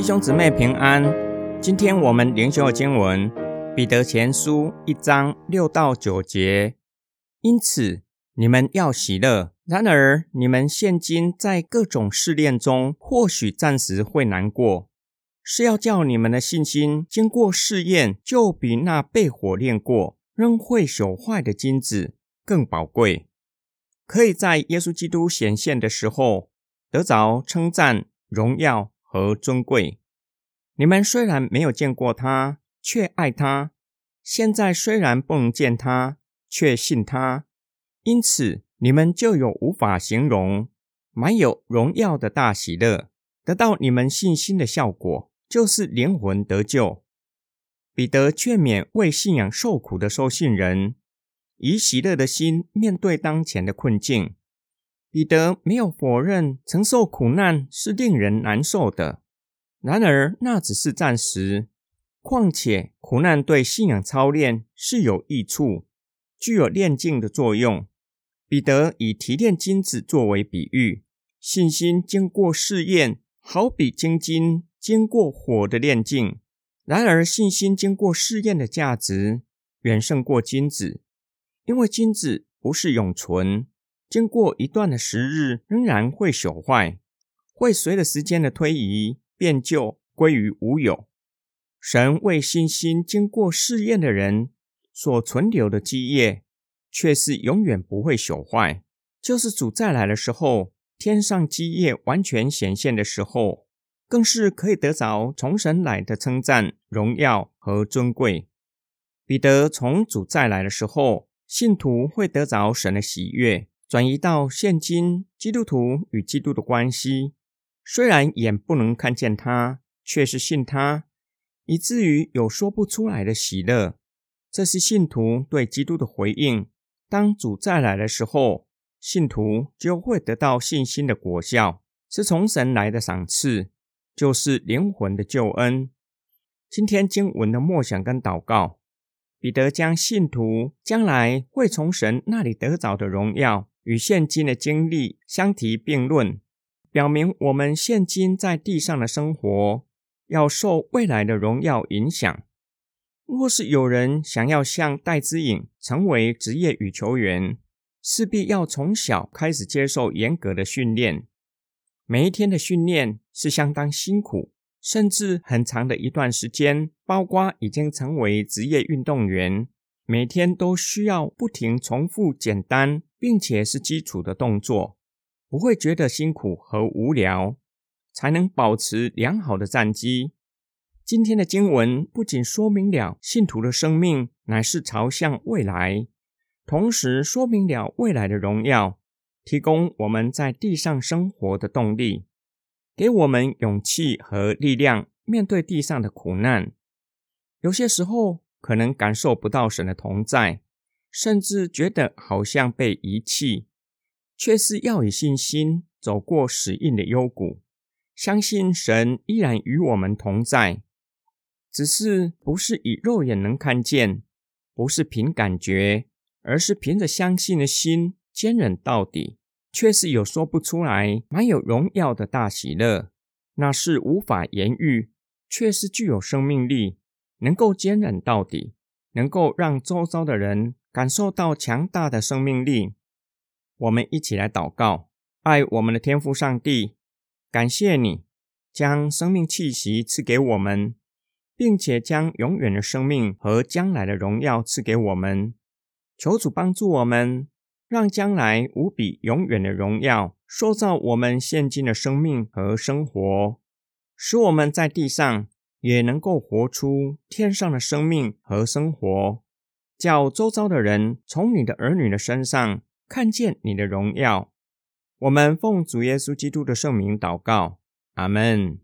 弟兄姊妹平安。今天我们灵修的经文《彼得前书》一章六到九节。因此，你们要喜乐。然而，你们现今在各种试炼中，或许暂时会难过，是要叫你们的信心经过试验，就比那被火炼过、仍会朽坏的金子更宝贵，可以在耶稣基督显现的时候得着称赞、荣耀。和尊贵，你们虽然没有见过他，却爱他；现在虽然不能见他，却信他。因此，你们就有无法形容、满有荣耀的大喜乐。得到你们信心的效果，就是灵魂得救。彼得劝勉为信仰受苦的收信人，以喜乐的心面对当前的困境。彼得没有否认承受苦难是令人难受的，然而那只是暂时。况且苦难对信仰操练是有益处，具有炼净的作用。彼得以提炼金子作为比喻，信心经过试验，好比金金经过火的炼净。然而信心经过试验的价值远胜过金子，因为金子不是永存。经过一段的时日，仍然会朽坏，会随着时间的推移变旧，归于无有。神为信心经过试验的人所存留的基业，却是永远不会朽坏。就是主再来的时候，天上基业完全显现的时候，更是可以得着从神来的称赞、荣耀和尊贵。彼得从主再来的时候，信徒会得着神的喜悦。转移到现今基督徒与基督的关系，虽然眼不能看见他，却是信他，以至于有说不出来的喜乐。这是信徒对基督的回应。当主再来的时候，信徒就会得到信心的果效，是从神来的赏赐，就是灵魂的救恩。今天经文的默想跟祷告，彼得将信徒将来会从神那里得着的荣耀。与现今的经历相提并论，表明我们现今在地上的生活要受未来的荣耀影响。若是有人想要像戴之颖成为职业羽球员，势必要从小开始接受严格的训练。每一天的训练是相当辛苦，甚至很长的一段时间。包括已经成为职业运动员。每天都需要不停重复简单并且是基础的动作，不会觉得辛苦和无聊，才能保持良好的战绩。今天的经文不仅说明了信徒的生命乃是朝向未来，同时说明了未来的荣耀，提供我们在地上生活的动力，给我们勇气和力量面对地上的苦难。有些时候。可能感受不到神的同在，甚至觉得好像被遗弃，却是要以信心走过死硬的幽谷，相信神依然与我们同在。只是不是以肉眼能看见，不是凭感觉，而是凭着相信的心坚忍到底，却是有说不出来、满有荣耀的大喜乐，那是无法言喻，却是具有生命力。能够坚忍到底，能够让周遭的人感受到强大的生命力。我们一起来祷告：爱我们的天父上帝，感谢你将生命气息赐给我们，并且将永远的生命和将来的荣耀赐给我们。求主帮助我们，让将来无比永远的荣耀塑造我们现今的生命和生活，使我们在地上。也能够活出天上的生命和生活，叫周遭的人从你的儿女的身上看见你的荣耀。我们奉主耶稣基督的圣名祷告，阿门。